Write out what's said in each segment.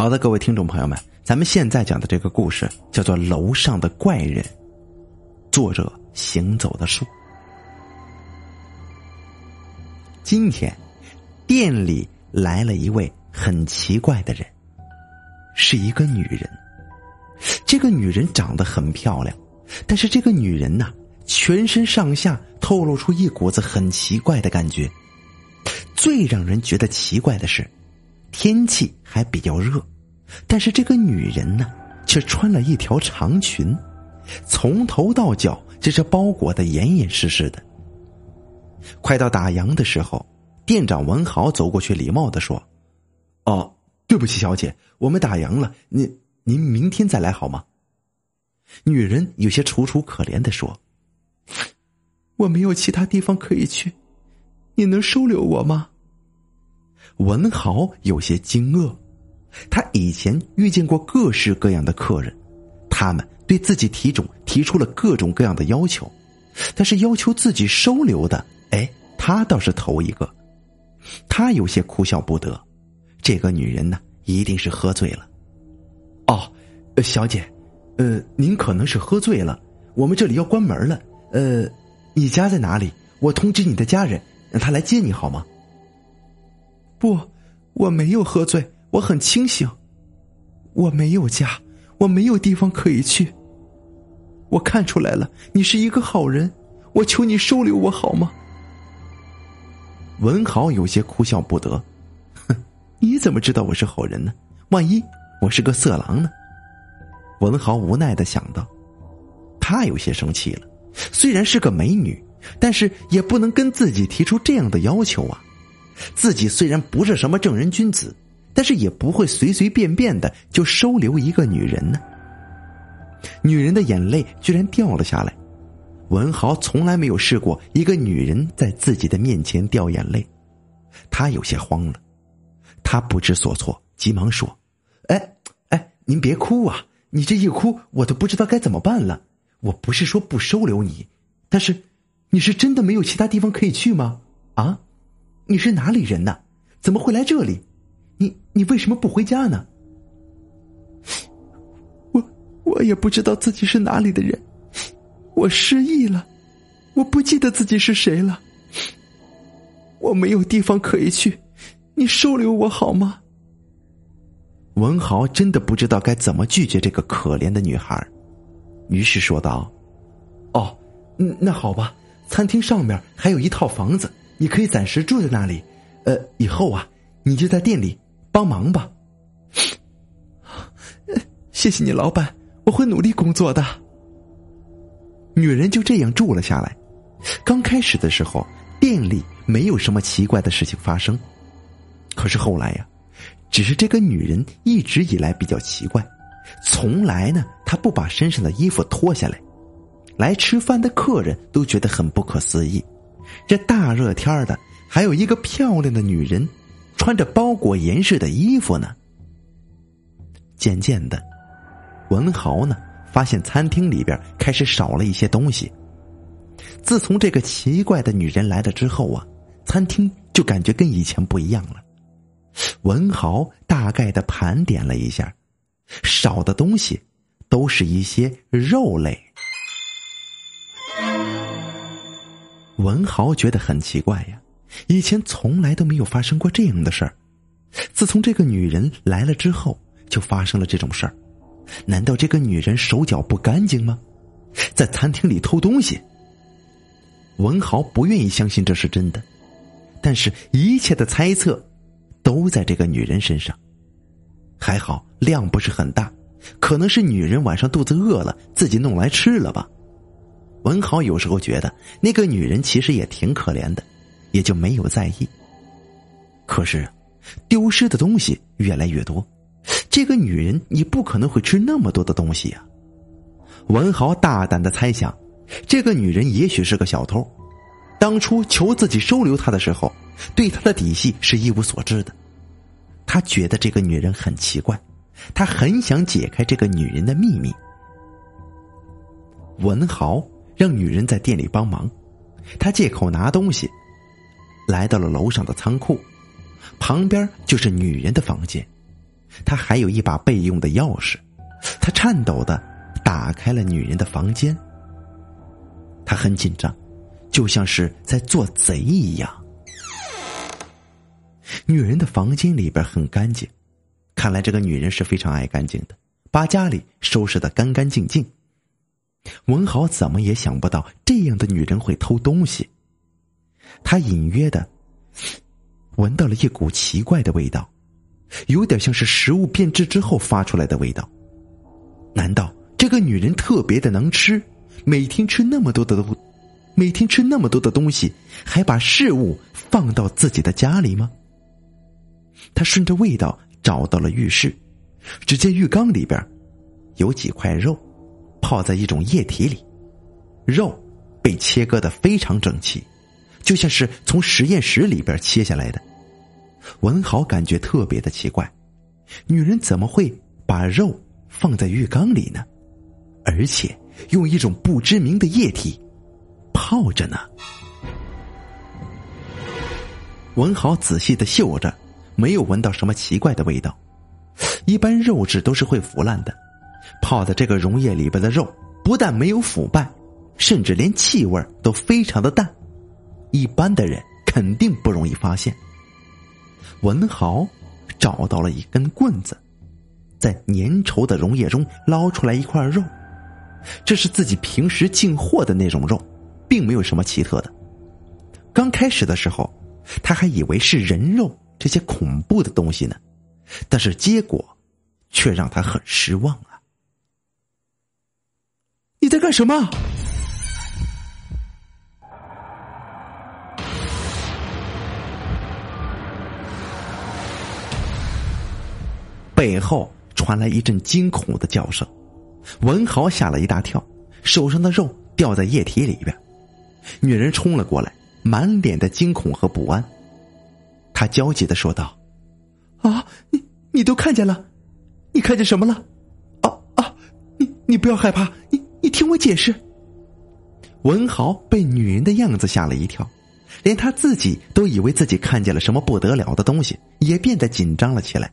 好的，各位听众朋友们，咱们现在讲的这个故事叫做《楼上的怪人》，作者行走的树。今天店里来了一位很奇怪的人，是一个女人。这个女人长得很漂亮，但是这个女人呐，全身上下透露出一股子很奇怪的感觉。最让人觉得奇怪的是。天气还比较热，但是这个女人呢，却穿了一条长裙，从头到脚就是包裹的严严实实的。快到打烊的时候，店长文豪走过去，礼貌的说：“哦，对不起，小姐，我们打烊了，您您明天再来好吗？”女人有些楚楚可怜的说：“我没有其他地方可以去，你能收留我吗？”文豪有些惊愕，他以前遇见过各式各样的客人，他们对自己体种提出了各种各样的要求，但是要求自己收留的，哎，他倒是头一个。他有些哭笑不得，这个女人呢，一定是喝醉了。哦，小姐，呃，您可能是喝醉了，我们这里要关门了。呃，你家在哪里？我通知你的家人，让他来接你好吗？不，我没有喝醉，我很清醒。我没有家，我没有地方可以去。我看出来了，你是一个好人，我求你收留我好吗？文豪有些哭笑不得，哼，你怎么知道我是好人呢？万一我是个色狼呢？文豪无奈的想到，他有些生气了。虽然是个美女，但是也不能跟自己提出这样的要求啊。自己虽然不是什么正人君子，但是也不会随随便便的就收留一个女人呢。女人的眼泪居然掉了下来，文豪从来没有试过一个女人在自己的面前掉眼泪，他有些慌了，他不知所措，急忙说：“哎哎，您别哭啊！你这一哭，我都不知道该怎么办了。我不是说不收留你，但是你是真的没有其他地方可以去吗？啊？”你是哪里人呢？怎么会来这里？你你为什么不回家呢？我我也不知道自己是哪里的人，我失忆了，我不记得自己是谁了。我没有地方可以去，你收留我好吗？文豪真的不知道该怎么拒绝这个可怜的女孩，于是说道：“哦，那好吧，餐厅上面还有一套房子。”你可以暂时住在那里，呃，以后啊，你就在店里帮忙吧。谢谢你，老板，我会努力工作的。女人就这样住了下来。刚开始的时候，店里没有什么奇怪的事情发生，可是后来呀，只是这个女人一直以来比较奇怪，从来呢，她不把身上的衣服脱下来，来吃饭的客人都觉得很不可思议。这大热天的，还有一个漂亮的女人，穿着包裹严实的衣服呢。渐渐的，文豪呢发现餐厅里边开始少了一些东西。自从这个奇怪的女人来了之后啊，餐厅就感觉跟以前不一样了。文豪大概的盘点了一下，少的东西都是一些肉类。文豪觉得很奇怪呀，以前从来都没有发生过这样的事儿，自从这个女人来了之后，就发生了这种事儿。难道这个女人手脚不干净吗？在餐厅里偷东西？文豪不愿意相信这是真的，但是一切的猜测都在这个女人身上。还好量不是很大，可能是女人晚上肚子饿了，自己弄来吃了吧。文豪有时候觉得那个女人其实也挺可怜的，也就没有在意。可是，丢失的东西越来越多，这个女人你不可能会吃那么多的东西呀。文豪大胆的猜想，这个女人也许是个小偷，当初求自己收留她的时候，对她的底细是一无所知的。他觉得这个女人很奇怪，他很想解开这个女人的秘密。文豪。让女人在店里帮忙，他借口拿东西，来到了楼上的仓库，旁边就是女人的房间。他还有一把备用的钥匙。他颤抖的打开了女人的房间。他很紧张，就像是在做贼一样。女人的房间里边很干净，看来这个女人是非常爱干净的，把家里收拾的干干净净。文豪怎么也想不到这样的女人会偷东西。他隐约的闻到了一股奇怪的味道，有点像是食物变质之后发出来的味道。难道这个女人特别的能吃，每天吃那么多的东，每天吃那么多的东西，还把食物放到自己的家里吗？他顺着味道找到了浴室，只见浴缸里边有几块肉，泡在一种液体里，肉被切割的非常整齐，就像是从实验室里边切下来的。文豪感觉特别的奇怪，女人怎么会把肉？放在浴缸里呢，而且用一种不知名的液体泡着呢。文豪仔细的嗅着，没有闻到什么奇怪的味道。一般肉质都是会腐烂的，泡在这个溶液里边的肉不但没有腐败，甚至连气味都非常的淡，一般的人肯定不容易发现。文豪找到了一根棍子。在粘稠的溶液中捞出来一块肉，这是自己平时进货的那种肉，并没有什么奇特的。刚开始的时候，他还以为是人肉这些恐怖的东西呢，但是结果却让他很失望！在干什么？背后。传来一阵惊恐的叫声，文豪吓了一大跳，手上的肉掉在液体里边。女人冲了过来，满脸的惊恐和不安。她焦急的说道：“啊，你你都看见了？你看见什么了？啊啊！你你不要害怕，你听我解释。”文豪被女人的样子吓了一跳，连他自己都以为自己看见了什么不得了的东西，也变得紧张了起来。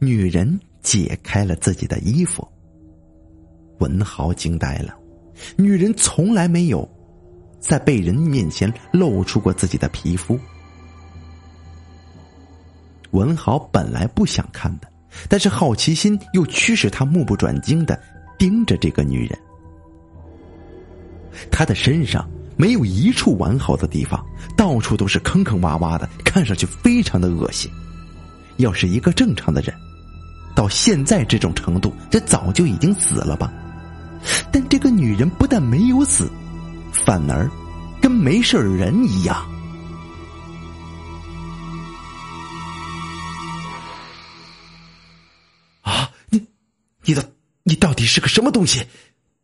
女人解开了自己的衣服，文豪惊呆了。女人从来没有在被人面前露出过自己的皮肤。文豪本来不想看的，但是好奇心又驱使他目不转睛的盯着这个女人。她的身上没有一处完好的地方，到处都是坑坑洼洼的，看上去非常的恶心。要是一个正常的人，到现在这种程度，这早就已经死了吧？但这个女人不但没有死，反而跟没事人一样。啊！你，你的，是个什么东西？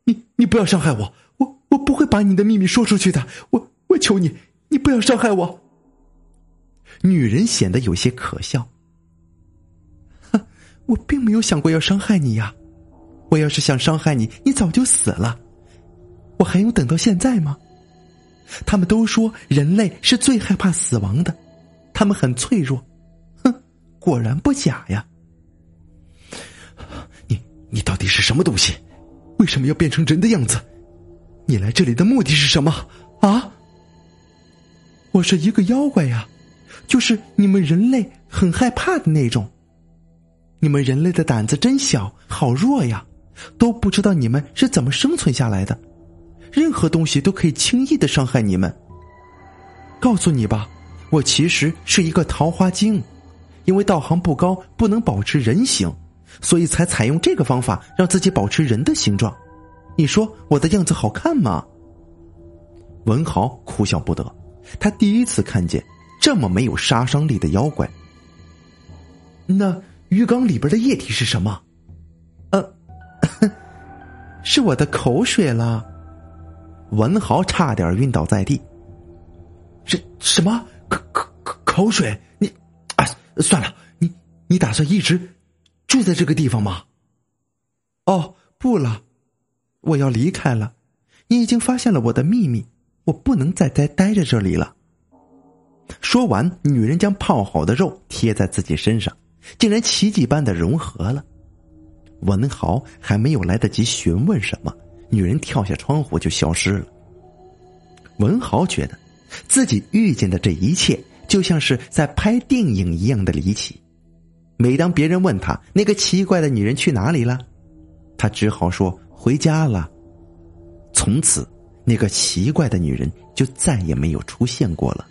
你，你不要伤害我！我，我不会把你的秘密说出去的。我，我求你，你不要伤害我。女人显得有些可笑。哼我并没有想过要伤害你呀！我要是想伤害你，你早就死了。我还用等到现在吗？他们都说人类是最害怕死亡的，他们很脆弱。哼，果然不假呀！你到底是什么东西？为什么要变成人的样子？你来这里的目的是什么？啊？我是一个妖怪呀，就是你们人类很害怕的那种。你们人类的胆子真小，好弱呀！都不知道你们是怎么生存下来的。任何东西都可以轻易的伤害你们。告诉你吧，我其实是一个桃花精，因为道行不高，不能保持人形，所以才采用这个方法让自己保持人的形状。你说我的样子好看吗？文豪哭笑不得，他第一次看见这么没有杀伤力的妖怪。那。鱼缸里边的液体是什么？呃，是我的口水了。文豪差点晕倒在地。什什么？口口口口水？你啊，算了，你你打算一直住在这个地方吗？哦，不了，我要离开了。你已经发现了我的秘密，我不能再待待在这里了。说完，女人将泡好的肉贴在自己身上。竟然奇迹般的融合了。文豪还没有来得及询问什么，女人跳下窗户就消失了。文豪觉得自己遇见的这一切就像是在拍电影一样的离奇。每当别人问他那个奇怪的女人去哪里了，他只好说回家了。从此，那个奇怪的女人就再也没有出现过了。